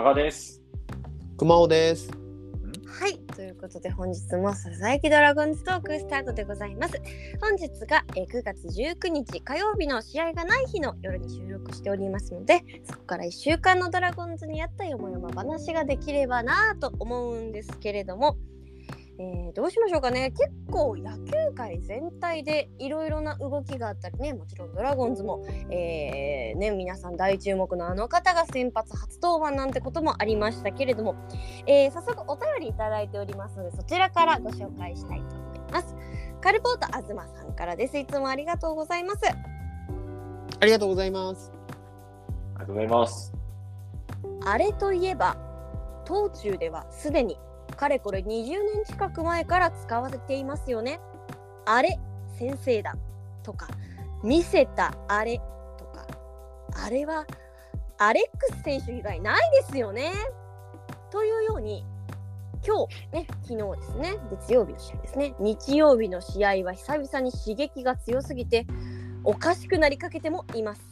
加賀です。熊尾です。はい、ということで本日もささやきドラゴンズトークスタートでございます。本日がえー9月19日火曜日の試合がない日の夜に収録しておりますので、そこから1週間のドラゴンズにあったよもやま話ができればなぁと思うんですけれども、えーどうしましょうかね結構野球界全体でいろいろな動きがあったりねもちろんドラゴンズも、えーね、皆さん大注目のあの方が先発初登板なんてこともありましたけれども、えー早速お便りいただいておりますのでそちらからご紹介したいと思います。カルポート東さんからです。いつもありがとうございます。ありがとうございます。ありがとうございます。あれといえば東中ではすでにかれこれ20年近く前から使われていますよね。あれ？先生だとか見せたあれとかあれはアレックス選手以外ないですよね。というように今日ね昨日ですね月曜日の試合ですね日曜日の試合は久々に刺激が強すぎておかしくなりかけてもいます。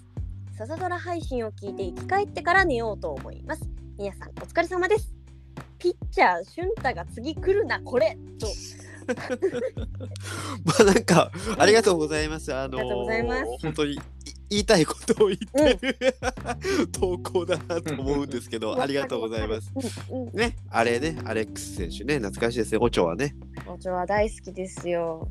サザドラ配信を聞いて生き返ってから寝ようと思います。皆さんお疲れ様です。ピッチャー、俊太が次来るな、これと。まあなんかありがとうございます。あのありがとうございます本当にい言いたいことを言ってる、投稿だなと思うんですけど、ありがとうございます。。うんうん、ね、あれね、アレックス選手ね、懐かしいですね、オチョはね。オチョは大好きですよ。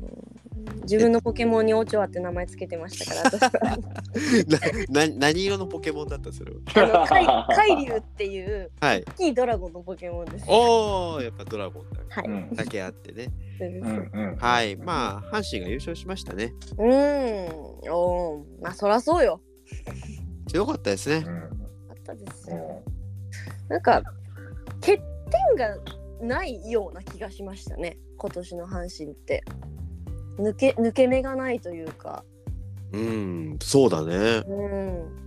自分のポケモンにオチョアって名前つけてましたから、私はな な何色のポケモンだったそれは。あのカイリュウっていうはい。大きいドラゴンのポケモンです。おお、やっぱドラゴンだはい。うんだけあってね。そう。はい、まあ阪神が優勝しましたね。うーん。おーまあそらそうよ。強かったですねう。ん。あったですうよ。んなんか欠点がないような気がしましたね。今年の阪神って。抜け抜け目がないというか。うん、そうだね。うん。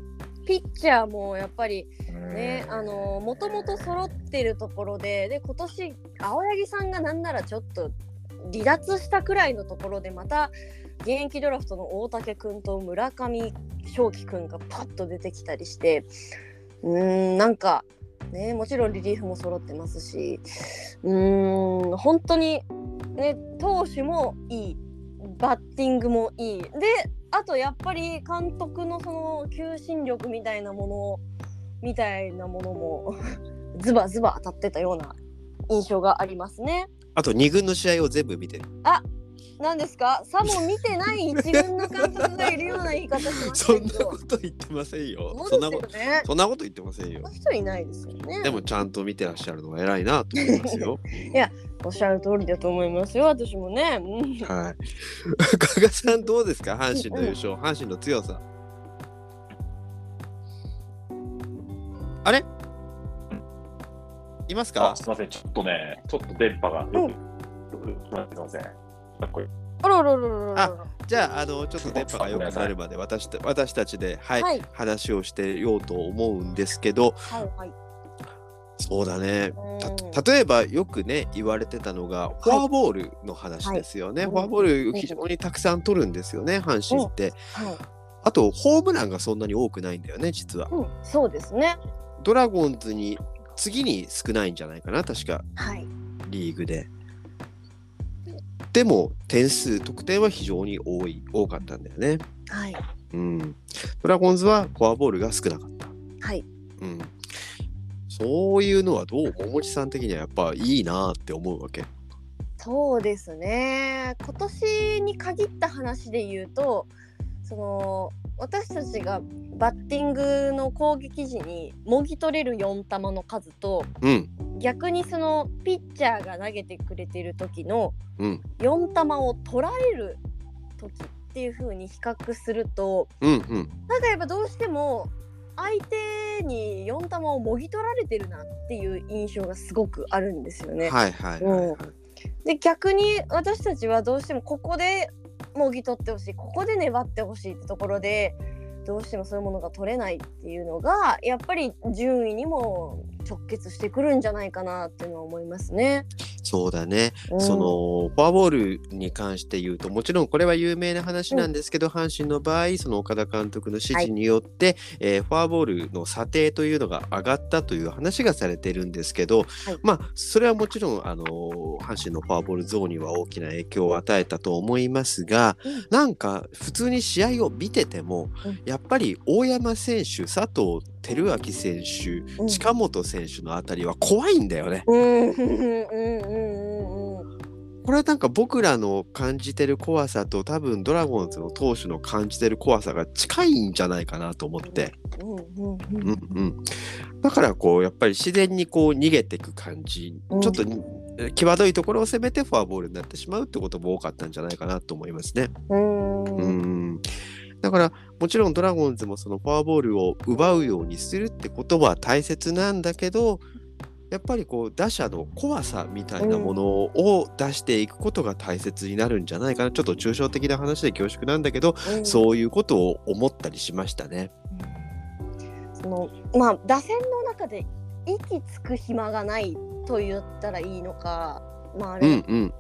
ピッチャーもやっぱりうんね、あのもともと揃ってるところでで今年青柳さんがなんならちょっと離脱したくらいのところでまた現役ドラフトの大竹君と村上正輝君がパッと出てきたりしてうーんなんかねもちろんリリーフも揃ってますしうーん本当にね投手もいいバッティングもいいであとやっぱり監督のその求心力みたいなものみたいなものも ズバズバ当たってたような印象がありますね。あと2軍の試合を全部見てる。何ですか？さも見てない一軍の監督がいるような言い方しましそんなこと言ってませんよ。そそんなことうですよね。そんなこと言ってませんよそんな。人いないですよね。でもちゃんと見てらっしゃるのが偉いなと思いますよ。おっしゃる通りだと思いますよ私もね。うんはい。加賀さんどうですか？阪神の優勝、阪神の強さ。あれ？いますか？あ、すみません。ちょっとね、ちょっと電波がよく、うんよくすみません。これあらららららら。じゃあ、あの、ちょっと電波が良くなるまで私た私たちで、はい、はい。話をしてようと思うんですけど、はいはい。そうだね。うんた例えばよくね言われてたのがフォアボールの話ですよね、はい。フォアボール非常にたくさん取るんですよね阪神って、はい。あとホームランがそんなに多くないんだよね実は。うん、そうですね。ドラゴンズに次に少ないんじゃないかな確か。はい。リーグででも点数得点は非常に多い多かったんだよね。はい。うん。ドラゴンズはフォアボールが少なかった。はい。うん。そういうのはどう桃地さん的にはやっぱいいなって思うわけ。そうですね。今年に限った話で言うとその私たちがバッティングの攻撃時にもぎ取れる4球の数とうん。逆にそのピッチャーが投げてくれてる時のうん。4球を取られる時っていう風に比較するとうんうん。なんかやっぱどうしても相手に4球をもぎ取られてるなっていう印象がすごくあるんですよね。はいはいはい、はい。で逆に私たちはどうしてもここでもぎ取ってほしいここで粘ってほしいってところでどうしてもそういうものが取れないっていうのがやっぱり順位にも直結してくるんじゃないかなっていうのは思いますね。そうだね、うん。そのフォアボールに関して言うともちろんこれは有名な話なんですけど、阪神の場合その岡田監督の指示によって、えーフォアボールの査定というのが上がったという話がされてるんですけど、まあそれはもちろんあの阪神のフォアボールゾーンには大きな影響を与えたと思いますが、うん。なんか普通に試合を見てても、うん。やっぱり大山選手佐藤輝明選手、うん。近本選手のあたりは怖いんだよね。これはなんか僕らの感じてる怖さと多分ドラゴンズの投手の感じてる怖さが近いんじゃないかなと思って、だからこうやっぱり自然にこう逃げていく感じ、うん。ちょっとに際どいところを攻めてフォアボールになってしまうってことも多かったんじゃないかなと思いますね。うんだからもちろんドラゴンズもそのフォアボールを奪うようにするってことは大切なんだけどやっぱりこう打者の怖さみたいなものを出していくことが大切になるんじゃないかな、ちょっと抽象的な話で恐縮なんだけど、うん。そういうことを思ったりしましたね。そのまあ打線の中で息つく暇がないと言ったらいいのかまああうれ、んうん。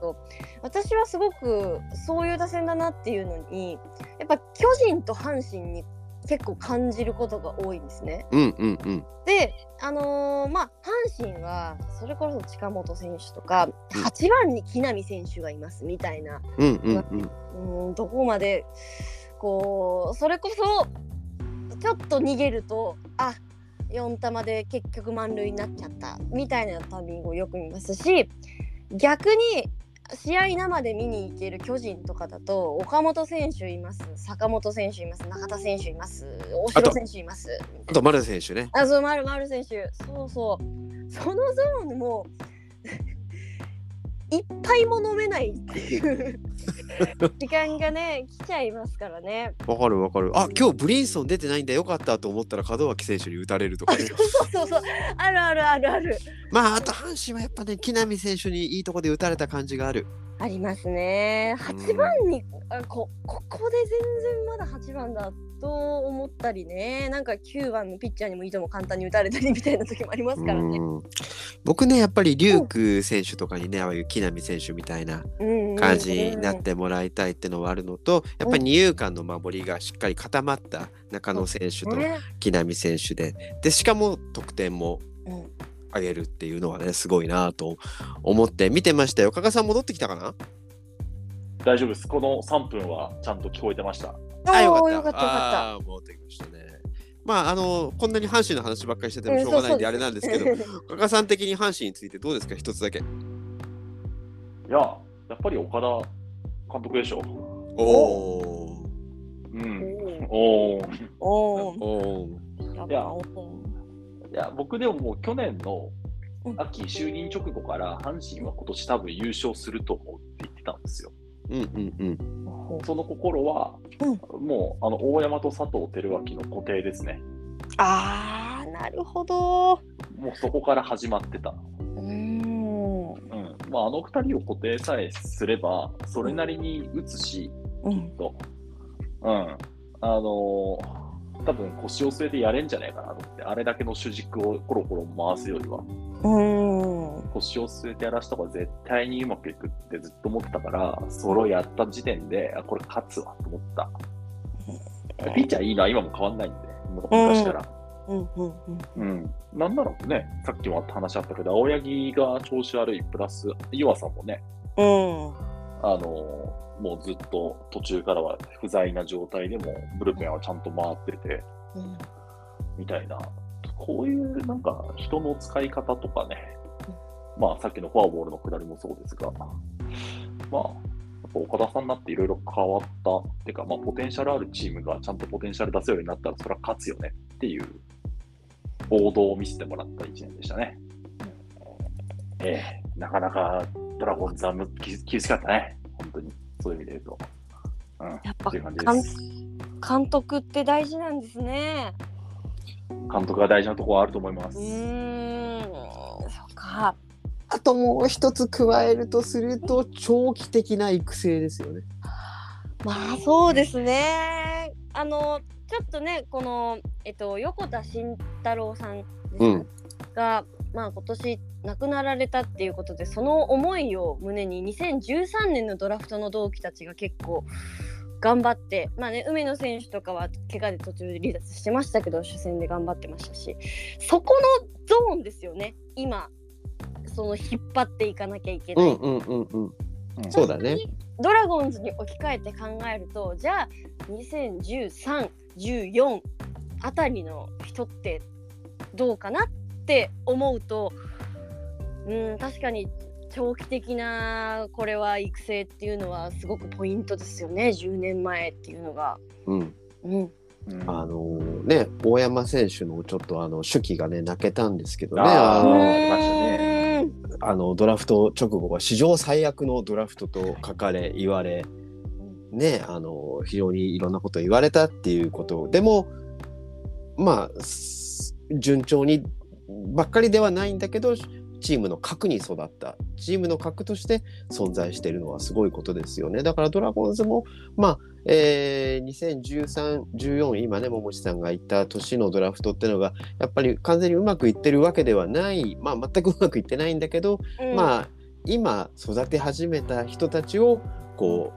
私はすごくそういう打線だなっていうのにやっぱ巨人と阪神に結構感じることが多いんですね。うんうんうん。であのーまあ阪神はそれこそ近本選手とかうん。8番に木浪選手がいますみたいな。うんうんうん。うんどこまでこうそれこそちょっと逃げるとあ4球で結局満塁になっちゃったみたいなタイミングをよく見ますし逆に試合生で見に行ける巨人とかだと岡本選手います。坂本選手います。中田選手います。大城選手います。あと丸選手ね。あそう丸丸選手。そうそう。そのゾーンも一杯も飲めないっていう時間がね来ちゃいますからね。わかるわかる。あ今日ブリンソン出てないんだよかったと思ったら門脇選手に打たれるとかね。そうそうそうあるあるあるあるまああと阪神はやっぱね木浪選手にいいとこで打たれた感じがある。ありますね。8番にあこここで全然まだ8番だと思ったりね。なんか9番のピッチャーにもいとも簡単に打たれたりみたいな時もありますからね。うん。僕ねやっぱりリューク選手とかにねああいう木浪選手みたいなうん感じになってもらいたいってのはあるのとやっぱり二遊間の守りがしっかり固まった中野選手とね。木浪選手ででしかも得点もうん。上げるっていうのはねすごいなと思って見てましたよ。加賀さん戻ってきたかな？大丈夫です。この3分はちゃんと聞こえてました。あよかった。よかったあー戻ってきましたね。まああのこんなに阪神の話ばっかりしててもしょうがないんであれなんですけど 加賀さん的に阪神についてどうですか？一つだけ。いや、やっぱり岡田監督でしょ。おおうん。おー。おおおいや。いや、僕でももう去年のうん。秋就任直後から阪神は今年多分優勝すると思うって言ってたんですよ。うんうんうん。その心は、もうあの大山と佐藤輝明の固定ですね。あーなるほど。もうそこから始まってた。うーん。うん。まあ、あの2人を固定さえすれば、それなりに打つし、うん。と、うん、あのー多分腰を据えてやれんじゃないかなと思って、あれだけの主軸をコロコロ回すよりは、うーん腰を据えてやらした方が絶対にうまくいくってずっと思ってたから、それをやった時点で、あこれ勝つわと思った。ピッチャーいいのは今も変わんないんで、昔から。うんうんうん。うん、なんね、さっきも話あったけど、青柳が調子悪い、プラス、岩さんもね、うん。あのもうずっと途中からは不在な状態でも、ブルペンはちゃんと回ってて、うん。みたいな、こういうなんか人の使い方とかね、まあさっきのフォアボールのくだりもそうですが、まあ、岡田さんになっていろいろ変わった、っていうか、まあ、ポテンシャルあるチームがちゃんとポテンシャル出せるようになったら、それは勝つよねっていう王道を見せてもらった1年でしたね。ええなかなかドラゴンズは厳しかったね、本当に、そういう意味で言うと。うん、やっぱ監督って大事なんですね。監督が大事なところはあると思います。うーんそっか。あともう一つ加えるとすると長期的な育成ですよね。まあそうですね。あのちょっとねこのえっと横田慎太郎さんうんがまあ今年亡くなられたっていうことでその思いを胸に2013年のドラフトの同期たちが結構頑張ってまあね梅野選手とかは怪我で途中で離脱してましたけど初戦で頑張ってましたしそこのゾーンですよね今その引っ張っていかなきゃいけない。うんうんうんうん。うんそうだね。ドラゴンズに置き換えて考えるとじゃあ201314あたりの人ってどうかなって思うとうん確かに長期的なこれは育成っていうのはすごくポイントですよね10年前っていうのが。うん。うん、うん。あのね、大山選手のちょっとあの手記がね、泣けたんですけどね、あのねうんあのドラフト直後は史上最悪のドラフトと書かれ、言われ、ね、あの非常にいろんなことを言われたっていうことでも、まあ、す順調にばっかりではないんだけど、チームの核に育った、チームの核として存在しているのはすごいことですよね。だからドラゴンズも、まあ、えー、2013、14、今ね、桃地さんが言った年のドラフトっていうのが、やっぱり完全にうまくいってるわけではない、まあ、全くうまくいってないんだけど、うんまあ今育て始めた人たちをこ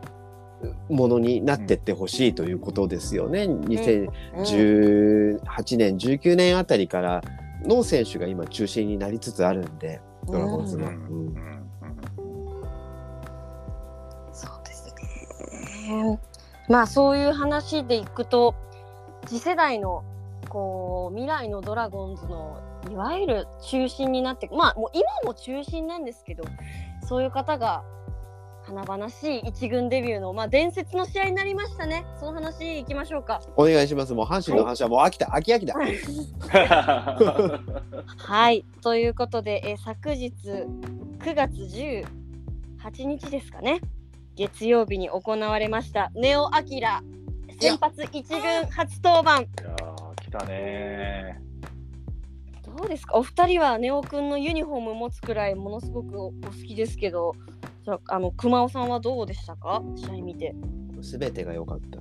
うものになってってほしいということですよね。2018年19年あたりからの選手が今中心になりつつあるんでドラゴンズの。そうですね。まあそういう話でいくと次世代のこう未来のドラゴンズのいわゆる中心になってまあもう今も中心なんですけどそういう方が華々しい一軍デビューのまあ伝説の試合になりましたね。その話いきましょうか。お願いします。もう阪神の話はもう飽きた。飽き飽きだ。はい。ということで、えー昨日9月18日ですかね。月曜日に行われましたネオ・アキラ。先発一軍初登板。いやー、来たね。どうですか？お二人はネオくんのユニフォーム持つくらいものすごくお好きですけどじゃああの熊尾さんはどうでしたか？試合見て。すべてが良かった。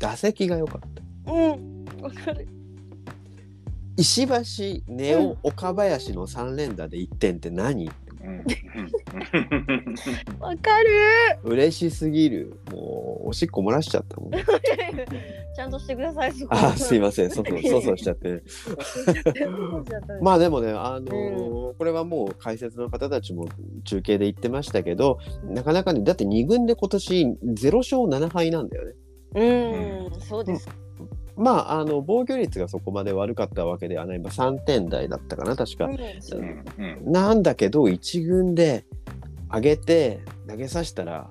打席が良かった。うんわかる。石橋、根尾、岡林の3連打で1点って何？うんわかる嬉しすぎる。もうおしっこ漏らしちゃったもん。ちゃん。としてくださいそこあすいません、そそそそしちゃって。まあでもね、あのーこれはもう解説の方たちも中継で言ってましたけど、なかなかね、だって2軍で今年0勝7敗なん。だよね。うん。そうですまあ、あの防御率がそこまで悪かったわけではない、まあ、3点台だったかな、確か。うんうんうん。なんだけど、1軍で上げて投げさせたら、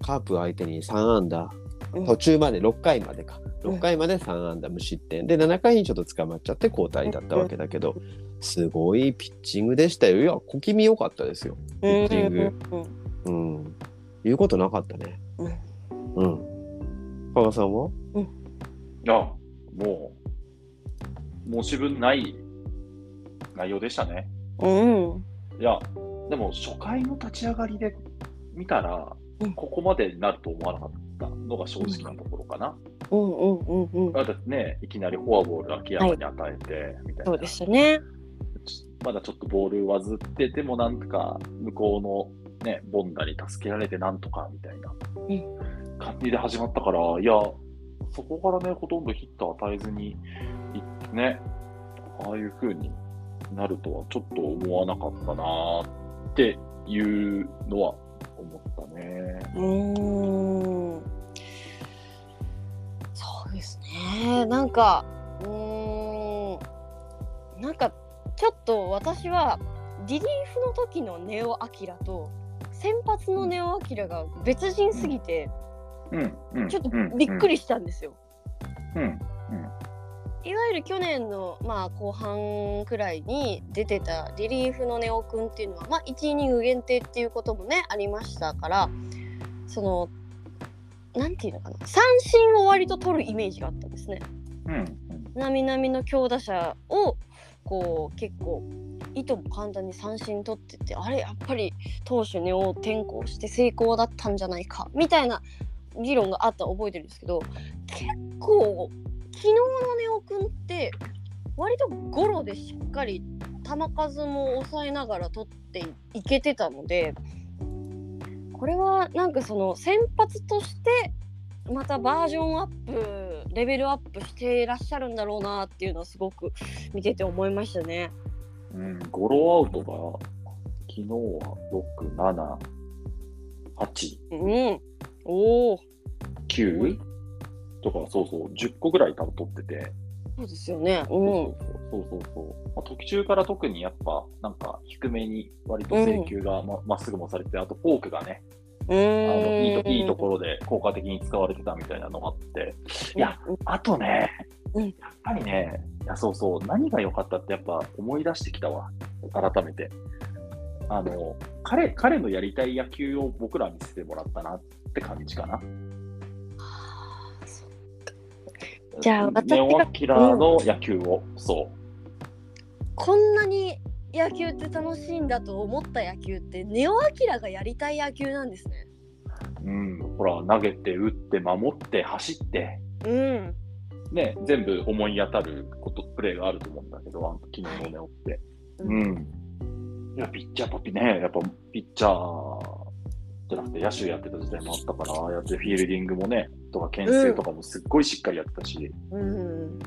カープ相手に3安打、うん。途中まで6回までか、うん6回まで3安打無失点。で、7回にちょっと捕まっちゃって交代だったわけだけど、すごいピッチングでしたよ。いや、小気味良かったですよ、ピッチング。うん。うん。言うことなかったね。うん。うん。加賀さんは？いや、もう、申し分ない内容でしたね。うんいや、でも初回の立ち上がりで見たらうん、ここまでになると思わなかったのが正直なところかな。うんうんうんうんだってね、いきなりフォアボール秋山に与えて、みたいな。そうでしたねちまだちょっとボールわずってても、なんとか向こうのね、ボンダに助けられてなんとかみたいなう感じで始まったから、いや、そこからね、ほとんどヒット与えずにいってね、ああいう風になるとはちょっと思わなかったなーっていうのは思ったね。うん。そうですね。なんかうん。なんかちょっと私はリリーフの時のネオ・アキラと先発のネオ・アキラが別人すぎてうん、うん。ちょっとびっくり。りしたんですよ。うん、いわゆる去年の、まあ、後半くらいに出てたリリーフのネオくんっていうのは、まあ、1イニング限定っていうこともねありましたからそのなんていうのかな三振を割と取るイメージがあったんですね。うん、うん。並々の強打者をこう結構いとも簡単に三振取っててあれやっぱり投手ネオを転向して成功だったんじゃないかみたいな議論があったの覚えてるんですけど結構昨日のネオくんって割とゴロでしっかり球数も抑えながら取っていけてたのでこれはなんかその先発としてまたバージョンアップレベルアップしていらっしゃるんだろうなっていうのはすごく見てて思いましたね。うん、ゴロアウトが昨日は6、7、8、うん、おお9とか、そうそう、10個ぐらい多分取ってて、そうですよね。うん。そうそうそう。まあ、途中から特にやっぱ、なんか低めに割と制球がま,、まっすぐもされて、あとフォークがね、うあのいいといいところで効果的に使われてたみたいなのがあって、いや、あとね、うん。やっぱりね、いやそうそう、何が良かったってやっぱ思い出してきたわ、改めて。あの彼彼のやりたい野球を僕ら見せてもらったなって感じかな。じゃあ私がネオアキラの野球を、そこんなに野球って楽しいんだと思った野球ってネオアキラがやりたい野球なんですね。う、うん、ほら、投げて、打って、守って、走って、うん。ね、全部思い当たることプレーがあると思うんだけど、あの昨日のネオって。ううん。いや、ピッチャー、パピね、やっぱピッチャーじゃなくて野手やってた時代もあったから、ああやってフィールディングもね、とか、牽制とかもすっごいしっかりやってたし、うん。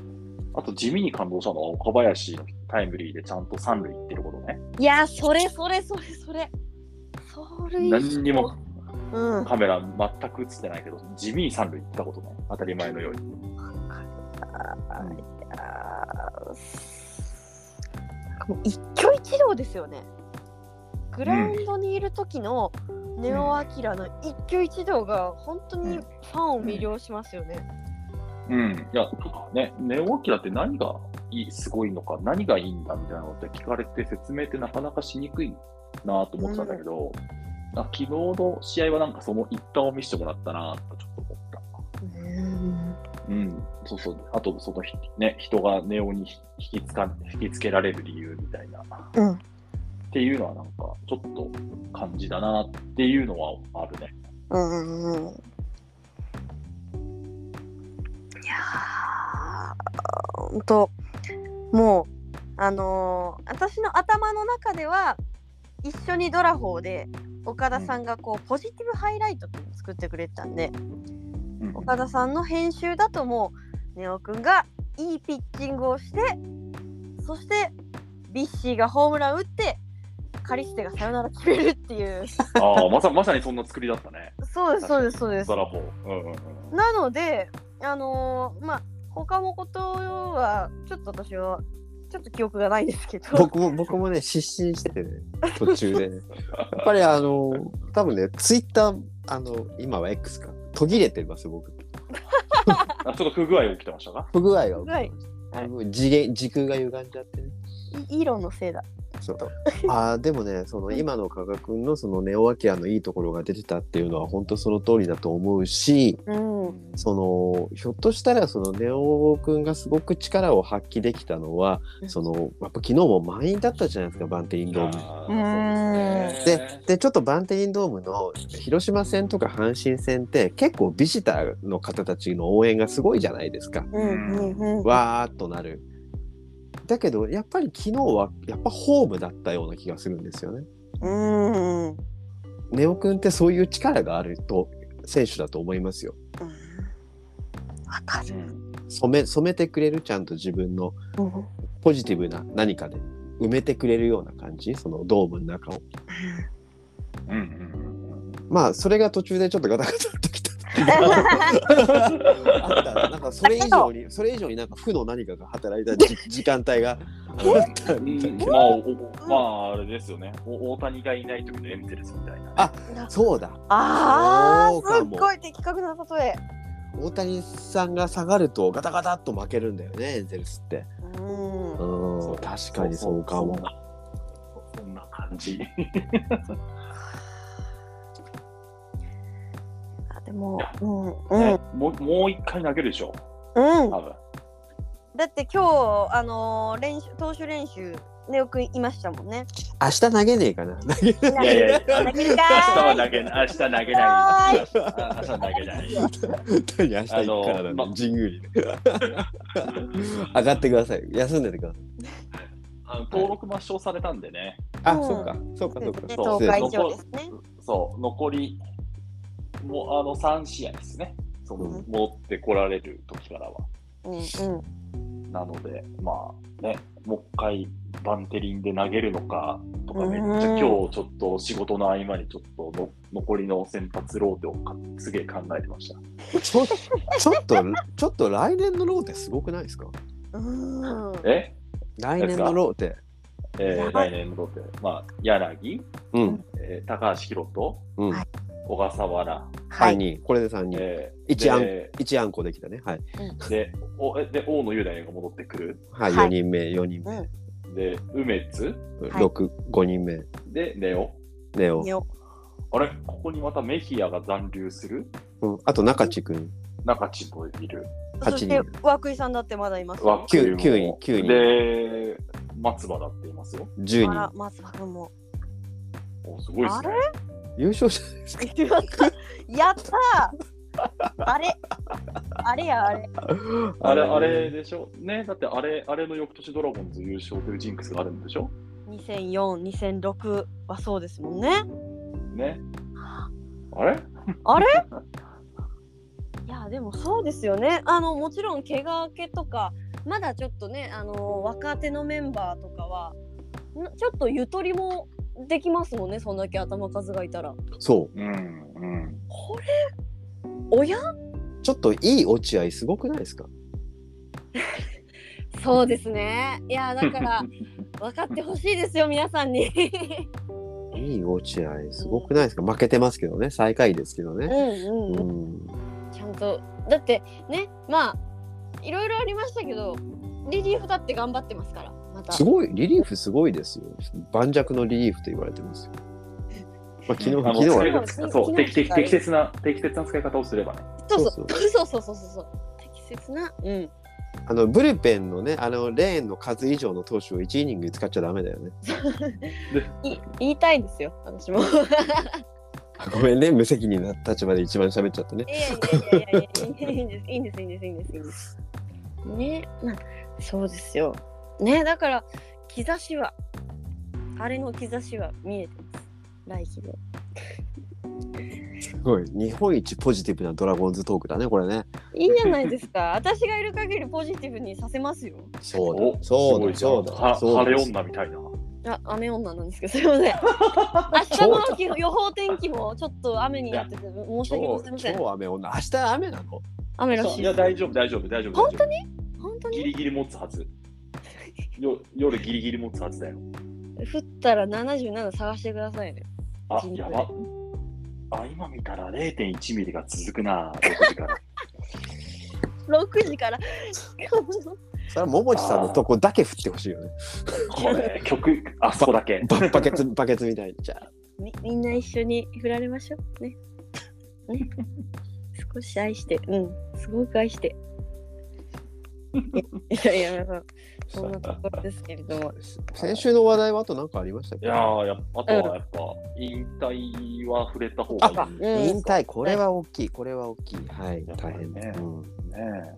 あと地味に感動したのは岡林のタイムリーでちゃんと三塁行ってることね。いやそれそれそれそれ。それ何にもうん。カメラ全く映ってないけど、地味に三塁行ったことね。当たり前のように。もう一挙一動ですよね。グラウンドにいる時のネオアキラの一挙一動が本当にファンを魅了しますよね。うん。いや、ね、ネオアキラって何がいい、すごいのか、何がいいんだみたいなのって聞かれて説明ってなかなかしにくいなと思ってたんだけど、あ昨日の試合はなんかその一端を見せてもらったなとちょっと思った。うん。うん、そうそう。あと、そのひ、ね、人がネオに引きつか、引きつけられる理由みたいな。うんっていうのはなんか、ちょっと感じだなっていうのはあるね。うんうん。いやー、ほんと、もう、あのー私の頭の中では、一緒にドラフォーで、岡田さんがこう、ポジティブハイライトっていうのを作ってくれてたんで、うん岡田さんの編集だともう、根尾くんがいいピッチングをして、そして、ビッシーがホームラン打って、カリステがサヨナラ決めるっていう。ああ、まさまさにそんな作りだったね。そうです、そうです、そうですドラフォー。うんうんうん。なので、あのーまあ、他のことは、ちょっと私は、ちょっと記憶がないですけど、僕も僕もね失神しててね途中でね やっぱりあの多分ねツイッターあの今は X か途切れてます僕あちょっと不具合起きてましたか？不具合が起きてはいました次元時空が歪んじゃってねイイロンのせいだ。そう あーでもねその今の加賀君のそのネオアキラのいいところが出てたっていうのは本当その通りだと思うしうん。そのひょっとしたらそのネオ君がすごく力を発揮できたのはそのやっぱ昨日も満員だったじゃないですかバンテリンドーム。あうんーそうですねでちょっとバンテリンドームの広島戦とか阪神戦って結構ビジターの方たちの応援がすごいじゃないですか。うんうんうん。わーっとなる。だけどやっぱり昨日はやっぱホームだったような気がするんですよね。うん。うん。ネオ君ってそういう力があると選手だと思いますよ。わかる。うん染め染めてくれるちゃんと自分のうんポジティブな何かで埋めてくれるような感じ？そのドームの中を。うんうんうんまあそれが途中でちょっとガタガタっときた。あったなんかそれ以上にそれ以上になんか負の何かが働いたじ 時間帯があったんだけどうんまあ、おまあ、あれですよね。お大谷がいない時のエンゼルスみたいな。あそうだああ、すっごい的確な例え。大谷さんが下がるとガタガタっと負けるんだよねエンゼルスって。うん。うん確かにそうかも。そんな感じ。も、うん、うねん、もうもう一回投げるでしょ、うん。多分。だって今日、あのー練習、投手練習、ネオくんいましたもんね。明日投げねえかな。投げいやいやいや、投げるかーい明日は投げない。明日投げない。明日投げない。何明日行くからだあのまね。神宮にね。上がってください。休んでてください。あの登録抹消されたんでね、あ、うんそうか、そうか、そうか。そう、残り、もうあの3試合ですね、そのうん戻ってこられる時からは。うんうん。なので、まあね、もう一回バンテリンで投げるのかとか、うんめっちゃ今日ちょっと仕事の合間にちょっとの残りの先発ローテをかすげえ考えてました。ちょ ちょっと、ちょっと来年のローテすごくないですか？うん。え？来年のローテ。えー来年のローテ、まあ、柳、うん。えー高橋宏斗、うん。はい小笠原、はい。三人。これで三人。えー一案で一あんこできたね。はい。でおえで大野雄大が戻ってくる。はい。はい四人目、四人目。うん。で、梅津はい六、五人目。で、ネオ。ネオ。よあれ？ここにまたメヒアが残留する？うん。あと中地君。中地もいる。八そして人涌井さんだってまだいますよ。九九位九位で、松葉だって言いますよ。十人。あら松葉君も。おすごいですね。優勝じゃないですか。やったーあれあれやあれ。あれ、あれでしょ？ね、だってあれ、あれの翌年ドラゴンズ優勝というジンクスがあるんでしょ？2004、2006はそうですもんね。ね。あれ？あれ？いやでもそうですよね。あのもちろん怪我明けとかまだちょっとねあの若手のメンバーとかはんちょっとゆとりもできますもんねそんだけ頭数がいたら。そうん、うん。これおやう。ちょっといい落合すごくないですか？そうですね。いやだから 分かってほしいですよ皆さんに。いい落合すごくないですか？負けてますけどね。最下位ですけどね。うんうんううん。ん。ちゃんとだってねまあいろいろありましたけどリリーフだって頑張ってますからまた。すごいリリーフすごいですよ。盤石のリリーフと言われてますよ、まあ、昨日昨日はそう適適適切な適切な使い方をすればね。そうそう。そうそう。そうそう適切なうん。あのブルペンのねあのレーンの数以上の投手を1イニング使っちゃだめだよね。い言いたいんですよ私も。ごめんね無責任な立場で一番喋っちゃってね。いいんですいいんですいいんですいいんですいいんです。ねまあそうですよ。ねだから兆しはあれの兆しは見えてます。来季で。すごい。日本一ポジティブなドラゴンズトークだねこれね。いいじゃないですか。私がいる限りポジティブにさせますよ。そうおだそうだ。そうだ。そう晴れ女みたいな。あ雨女なんですけどすいません。明日の気予報天気もちょっと雨になってて申し訳ご超ざいません。超雨女。明日雨なの？雨らしい。いや、大丈夫、大丈夫、大丈夫。本当に？本当に？ギリギリ持つはず。よ夜ギリギリ持つはずだよ。降ったら77探してくださいね。あやば。あ、今見たら0.1ミリが続くな、6時から。6時から。それは桃地さんのとこだけ降ってほしいよね。これ、曲、あそこだけ。ババケツバケツみたいに。じゃあみみんな一緒に振られましょう。ね。ね。少し愛して、うん。すごく愛して。いやいやいや、そんなところですけれど。も。先週の話題はあと何かありましたっけ？いやーやっぱあとはやっぱ、引退は触れた方がいい。うん。引退。これは大きい。これは大きい。はい。大変。ね。うん。ねえやっ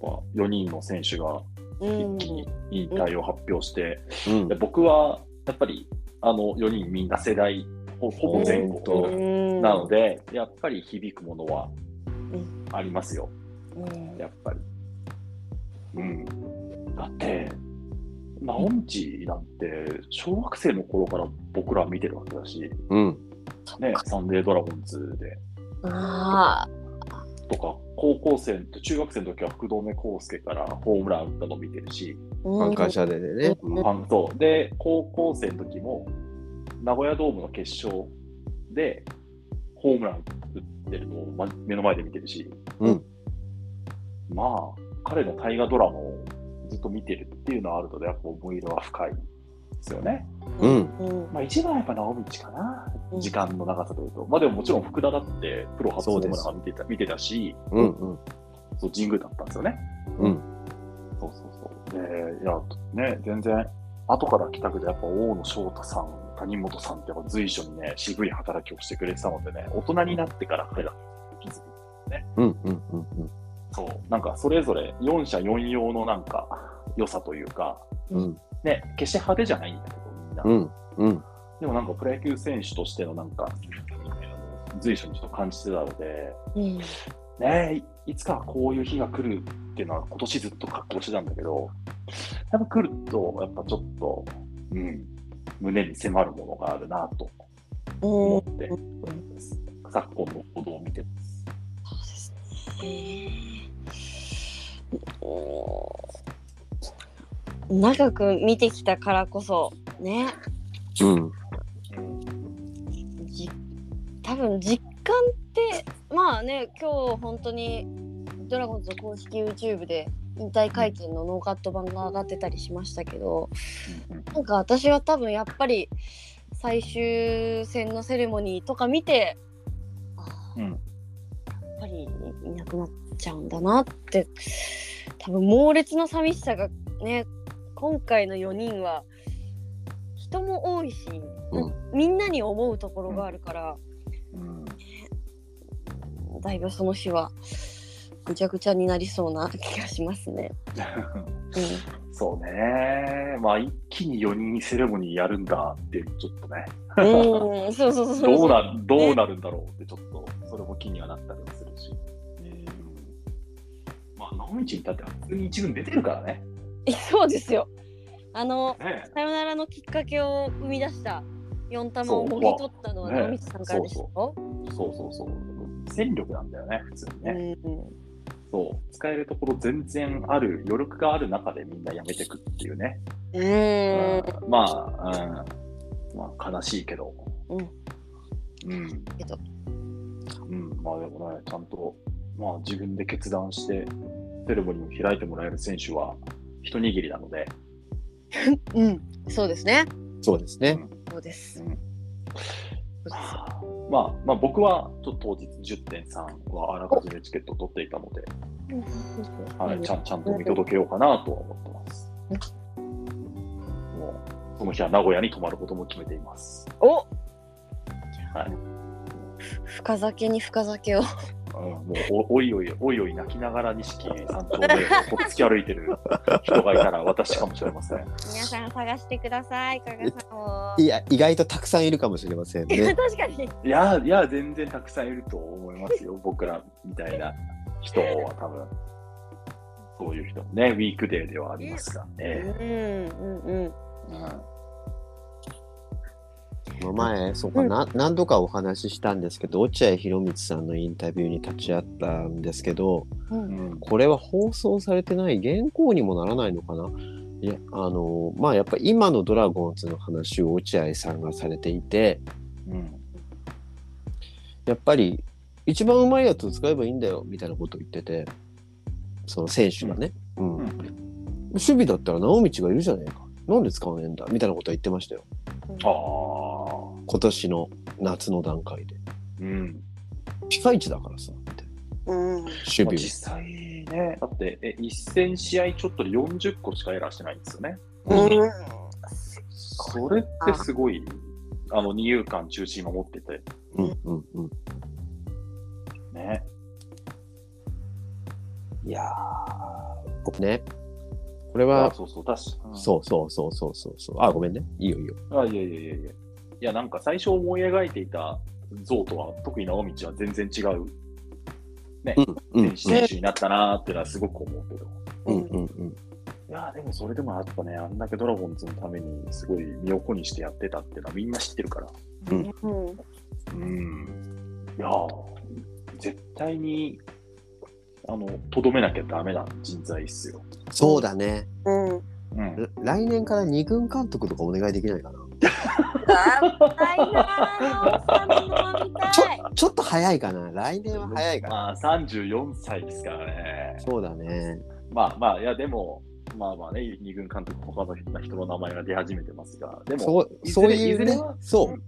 ぱ4人の選手がうん一気に引退を発表して、うん。で僕はやっぱりあの4人みんな世代ほほぼ前後ほんとうん。なので、やっぱり響くものはんありますよ、うん。やっぱり。うん、だって、ナオンチなんて小学生の頃から僕らは見てるわけだし、うん。ね、サンデードラゴンズで。あとか、高校生と中学生の時は福留孝介からホームラン打ったの見てるし、あ。ファン感謝でね。ファンそう。で、高校生の時も名古屋ドームの決勝でホームラン打ってるのを、ま、目の前で見てるし、うん。まあ、彼の大河ドラマをずっと見てるっていうのはあると、やっぱ思い入れは深いですよね。うんうんまあ、一番はやっぱ直道かな、うん時間の長さというと。まあでももちろん福田だってプロ初ホームランが見てた見てたし、うんうんそう神宮だったんですよね。うんそうそうそう。で、いや、ね、全然、後から来たけど、やっぱ大野翔太さん、谷本さんってやっぱ随所にね、渋い働きをしてくれてたのでね、大人になってから彼ら気づく。うんうんうんうんそう、なんかそれぞれ4者4様のなんか良さというか、うんね、決して派手じゃないんだけど、みんな。うんうんでもなんかプロ野球選手としてのなんか、あの随所にちょっと感じてたので、うんねいいつかこういう日が来るっていうのは今年ずっと覚悟してたんだけど、やっぱ来ると、やっぱちょっと、うん、胸に迫るものがあるなと思って、うん昨今の報道を見てます。そうですね。うん長く見てきたからこそね。うん。多分実感ってまあね今日本当にドラゴンズの公式 YouTube で引退会見のノーカット版が上がってたりしましたけどうんなんか私は多分やっぱり最終戦のセレモニーとか見てうん。やっぱりいなくなっちゃうんだなって多分猛烈な寂しさがね今回の4人は人も多いし、うんみんなに思うところがあるから、うんだいぶその日はぐちゃぐちゃになりそうな気がしますね。そうね、まあ一気に4人セレモニーやるんだって、ちょっとね、うん、うん、そうそうそうそう。どうなどうなるんだろうって、ちょっとそれも気にはなったりもするし。うんまあ、直道に至っては普通に一軍出てるからね。えそうですよ。あのねさよならのきっかけを生み出した4玉をもぎ取ったのは野道さんからでしょ？そうそうそう。戦力なんだよね、普通にね。うんそう。使えるところ全然ある、余力がある中でみんな辞めてくっていうね。うんまあ、うん、まあ悲しいけど。うんうん。けどうん、まあでもね、ちゃんと、まあ自分で決断して、セレモニーを開いてもらえる選手は一握りなので、うん、そうですね。そうですね。そうです。うんそうですまあ、まあ僕はちょっと当日10.3はあらかじめチケットを取っていたので、はい、ちゃんちゃんと見届けようかなとは思ってます。もう、その日は名古屋に泊まることも決めています。おはい。深酒に深酒を。うん、もうおおいおい、おいおい泣きながら錦山頂でほっつき歩いてる人がいたら私かもしれません。皆さん探してください、加賀さんを。いや、意外とたくさんいるかもしれませんね。確かに。いや、いや、全然たくさんいると思いますよ。僕らみたいな人は多分。そういう人もね、ウィークデーではありますがうね。ん、うん、うん。うんこの前、そうかな、何度かお話ししたんですけど、落合博満さんのインタビューに立ち会ったんですけど、うんこれは放送されてない原稿にもならないのかな？いや、あの、まあやっぱり今のドラゴンズの話を落合さんがされていて、うんやっぱり一番うまいやつを使えばいいんだよみたいなことを言ってて、その選手がね。うん。うん守備だったら直道がいるじゃねえか。なんで使わねえんだ？みたいなことは言ってましたよ。ああ、今年の夏の段階で。うん。ピカイチだからさ、みたいなうん。守まあ備実際ね、だってえ1000試合ちょっとで40個しかエラーしてないんですよね。うん。それってすごい、あの二遊間中心守ってて、うんうんうん。ね。いやー、ね。これあは、そうそう、そうそうそうそうそうそう。あ、ごめんね。いいよいいよ。あ、いやいやいやいや。いや、なんか最初思い描いていた像とは、特に直道は全然違ううんうん選手になったなーっていうのはすごく思うけど。うんうんうん。いやーでもそれでもやっぱね、あんだけドラゴンズのためにすごい身を粉にしてやってたっていうのはみんな知ってるから。うん。うん。いやー絶対に、あの、とどめなきゃダメな人材っすよ。そうだね。うん。うん。ら来年から二軍監督とかお願いできないかな。ちょい。ちょっと早いかな。来年は早いかな。まあ、34歳ですからね。そうだね。まあまあ、いや、でも、まあまあね、二軍監督、他の人の名前が出始めてますが、でも、そうそういうねいずれは。そう。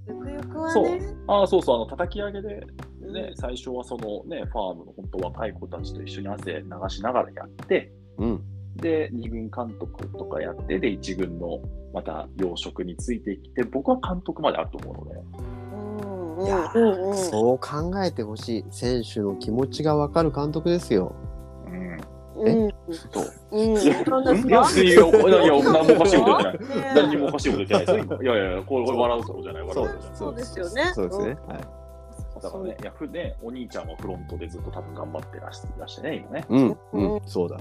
そうね。ああ、そうそう、あの、叩き上げで、ね、うん最初はそのね、ファームの本当若い子たちと一緒に汗流しながらやって、うん。で、二軍監督とかやって、で、一軍のまた養殖についてきて、僕は監督まであると思うので、うん。いやうん。うん。そう考えてほしい。選手の気持ちがわかる監督ですよ。うん、うん。そう。うん、いや、そうなんいや、かいや、いや、何もおかしいこと言ってない。ね何にもおかしいこと言ってないですいやいやいや、これこれ笑うことじゃない、笑うことじゃない。そうですよねそうですね。はい。だからね、いや、ふね、お兄ちゃんはフロントでずっと多分頑張ってらしらしてね、今ね。うん、うんうん、そうだ。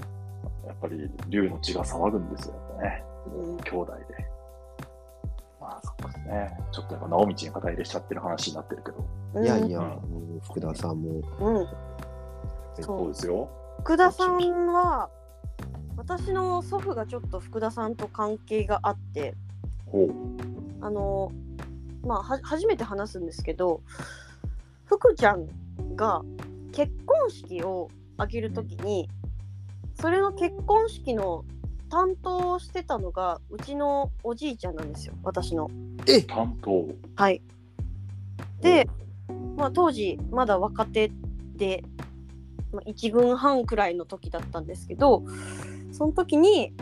やっぱり、竜の血が騒ぐんですよね。うん兄弟で。まあ、そうですね。ちょっとやっぱ、直道に肩入れしちゃってる話になってるけど。いやいや、うんうん福田さんも。うん、そそううですよ。福田さんは私の祖父がちょっと福田さんと関係があってほう。あのまあは初めて話すんですけど福ちゃんが結婚式を挙げるときに、それの結婚式の担当をしてたのがうちのおじいちゃんなんですよ私の。え、担当。はい、で、まあ、当時まだ若手で、まあ、1軍半くらいの時だったんですけどその時に、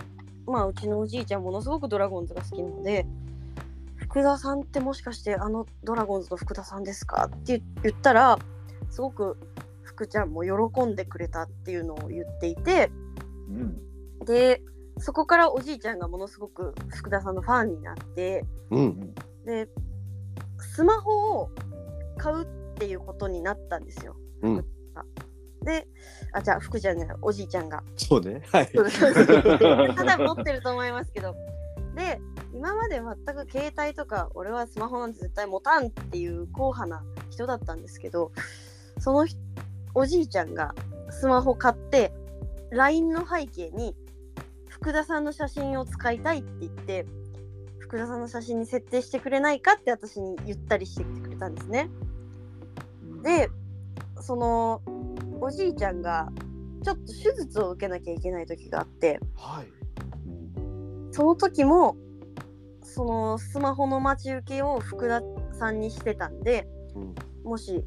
まあ、うちのおじいちゃんものすごくドラゴンズが好きなので福田さんってもしかしてあのドラゴンズの福田さんですかって言ったらすごく福ちゃんも喜んでくれたっていうのを言っていてうん。でそこからおじいちゃんがものすごく福田さんのファンになってうん、でスマホを買うっていうことになったんですよ。うんであじゃあ福ちゃんじゃないおじいちゃんがそうね。はい。ただ持ってると思いますけどで今まで全く携帯とか俺はスマホなんて絶対持たんっていう硬派な人だったんですけどその人おじいちゃんがスマホ買って LINE の背景に福田さんの写真を使いたいって言って福田さんの写真に設定してくれないかって私に言ったりしてきてくれたんですね。でそのおじいちゃんがちょっと手術を受けなきゃいけない時があってはい。その時もそのスマホの待ち受けを福田さんにしてたんでうん、もし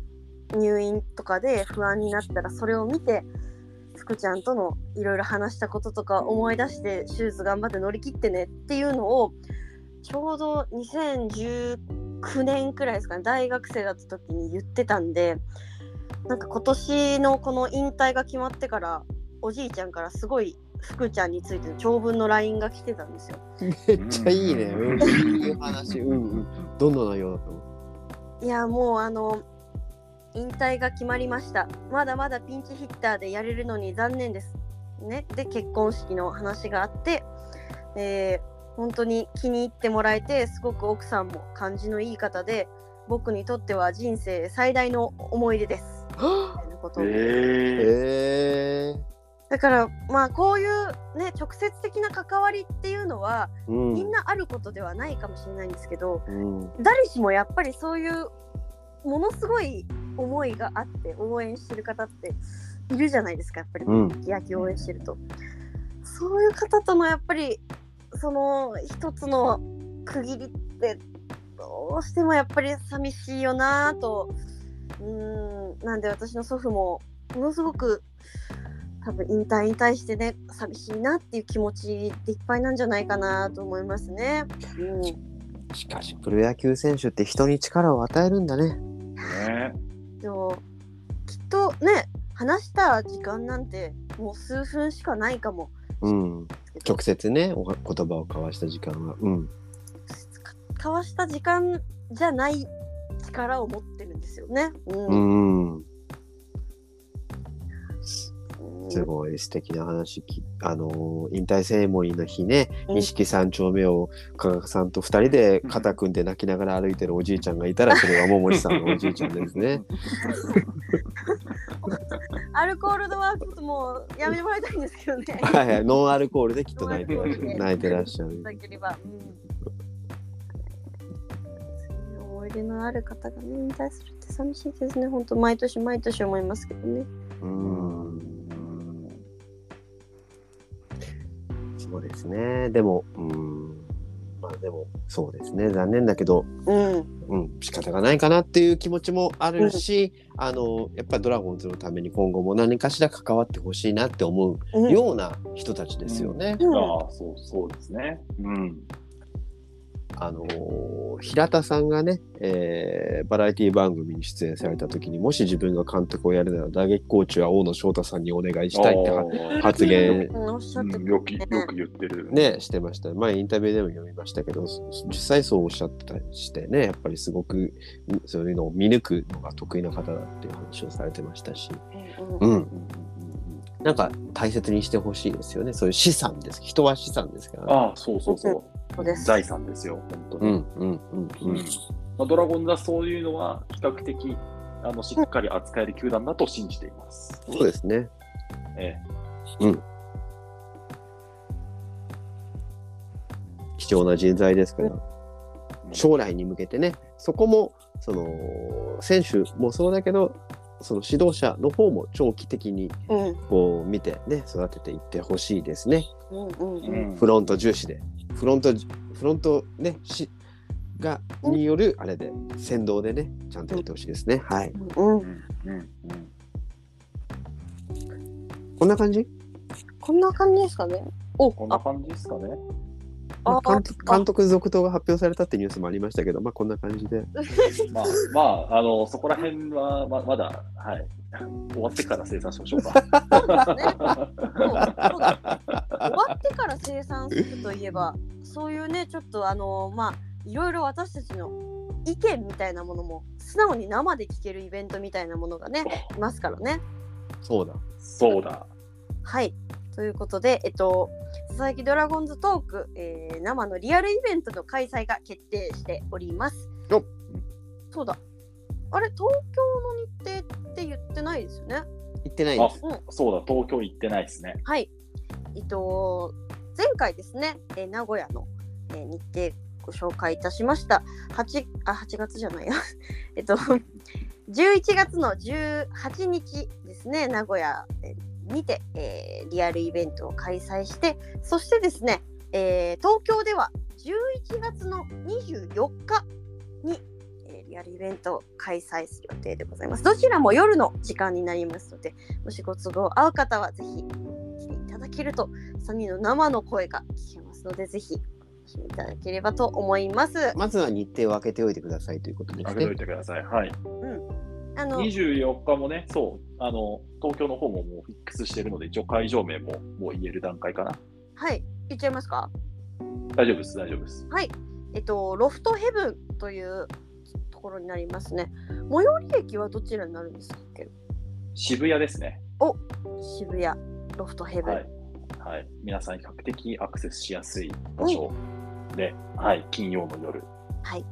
入院とかで不安になったらそれを見て福ちゃんとのいろいろ話したこととか思い出して手術頑張って乗り切ってねっていうのをちょうど2019年くらいですかね大学生だった時に言ってたんでなんか今年のこの引退が決まってからおじいちゃんからすごい福ちゃんについての長文の LINE が来てたんですよ。めっちゃいいね。うん、いい話。うん、うん。どんな内容だったの。いやもうあの引退が決まりました。まだまだピンチヒッターでやれるのに残念です。ね。で結婚式の話があって、えー本当に気に入ってもらえてすごく奥さんも感じのいい方で僕にとっては人生最大の思い出です。みたいなことを。えー、ええだからまあこういうね直接的な関わりっていうのはうん。みんなあることではないかもしれないんですけど、うん。誰しもやっぱりそういうものすごい思いがあって応援してる方っているじゃないですかやっぱりうん。野球を応援してると、そういう方とのやっぱりその一つの区切りってどうしてもやっぱり寂しいよなぁとうーんなんで私の祖父もものすごく多分引退に対してね寂しいなっていう気持ちでいっぱいなんじゃないかなと思いますね。うんしかし、プロ野球選手って人に力を与えるんだね。ねでもきっとね話した時間なんてもう数分しかないかもうん。直接ね、お言葉を交わした時間は。うん。か交わした時間じゃない力を持ってるんですよね。ううんん。うんすごい素敵な話き、あのー引退セレモニーの日ね、うん錦三丁目を加賀さんと二人で肩組んで泣きながら歩いてるおじいちゃんがいたら、それが桃地さんの おじいちゃんですね。アルコールドワークもうやめてもらいたいんですけどね。はいはい、ノンアルコールできっと泣いてらっしゃる。泣いてらっしゃる。思い出のある方がね引退するって寂しいですね。本当毎年毎年思いますけどね。うん。そうですね。でも、うん。まあでも、そうですね。残念だけど、うん。うん、仕方がないかなっていう気持ちもあるし、あの、やっぱりドラゴンズのために今後も何かしら関わってほしいなって思うんうような人たちですよね。うんああ、そう、そうですね。うん。あのー平田さんがね、えーバラエティ番組に出演された時にもし自分が監督をやるなら打撃コーチは大野翔太さんにお願いしたいってはあ発言よくよく言ってる。ね、してました。前インタビューでも読みましたけど、そ実際そうおっしゃってたりしてね、やっぱりすごくんそういうのを見抜くのが得意な方だっていう話をされてましたし、うんうんなんか大切にしてほしいですよね。そういう資産です。人は資産ですから、ね。ああ、そうそうそう。そうです財産ですよ、本当に。うんうんうんうん。まあ、ドラゴンズはそういうのは比較的あのしっかり扱える球団だと信じています。そうですね。え貴重な人材ですから、え将来に向けてね、そこも、その、選手もそうだけど、その指導者の方も長期的にうんこう見てね、育てていってほしいですね。うんうんううんんフロント重視で。フロント、フロントね、しが、によるあれで、先導でね、ちゃんとやってほしいですね。はい。うんうんうんうんこんな感じ？こんな感じですかね。おこんなあ感じですかね。あまあ監督監督続投が発表されたってニュースもありましたけど、まあこんな感じで。まあ、まあ、あのそこら辺はままだ、はい、終わってから生産しましょうか。終わってから生産するといえばそういうねちょっとあのまあいろいろ私たちの意見みたいなものも素直に生で聞けるイベントみたいなものがねいますからね。そうだ。そうだ。はいということで、えっと、佐々木ドラゴンズトーク、えー生のリアルイベントの開催が決定しております。そうだ。あれ、東京の日程って言ってないですよね？言ってないであす。そうだ、東京行ってないですね。はい。えっと、前回ですね、えー名古屋の、えー日程ご紹介いたしました。8, あ8月じゃないや。えっと、11月の18日ですね、名古屋えーにて、えーリアルイベントを開催して、そしてですね、えー東京では11月の24日に、えーリアルイベントを開催する予定でございます。どちらも夜の時間になりますので、もしご都合合う方はぜひ来ていただけると3人の生の声が聞けますのでぜひいただければと思います。まずは日程を空けておいてくださいということですね開けとい。てください。はい。あの24日もね、そう、あの、東京の方ももうフィックスしてるので、一応会場名ももう言える段階かな。はい言っちゃいますか？大丈夫です、大丈夫です。えっとロフトヘブンというところになりますね。最寄り駅はどちらになるんですっけ渋谷ですね。渋谷ロフトヘブン。はい。はい。皆さん比較的アクセスしやすい場所で、はい。金曜の夜。はい。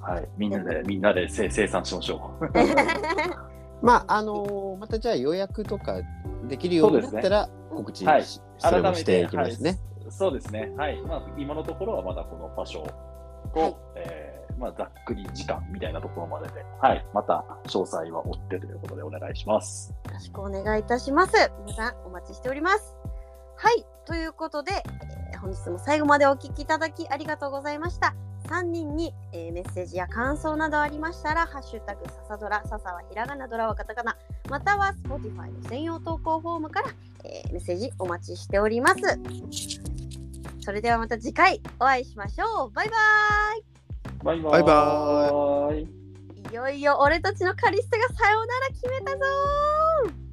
はい。みんなで、みんなで生生産しましょう。まあ、あのーまたじゃあ予約とかできるようになったら告知し、はいしていきますね。そうですね。はい。まあ、今のところはまだこの場所と、はいえーまあ、ざっくり時間みたいなところまでで、はい。また詳細は追ってということでお願いします。よろしくお願いいたします。皆さんお待ちしております。はい、ということで、えー本日も最後までお聞きいただきありがとうございました。3人に、えーメッセージや感想などありましたら、ハッシュタグささドラ、ささはひらがな、ドラはカタカナ、または Spotify の専用投稿フォームから、えーメッセージお待ちしております。それではまた次回お会いしましょう。バイババイババイバーイ。イいよいよ俺たちのカリスタがさようなら決めたぞー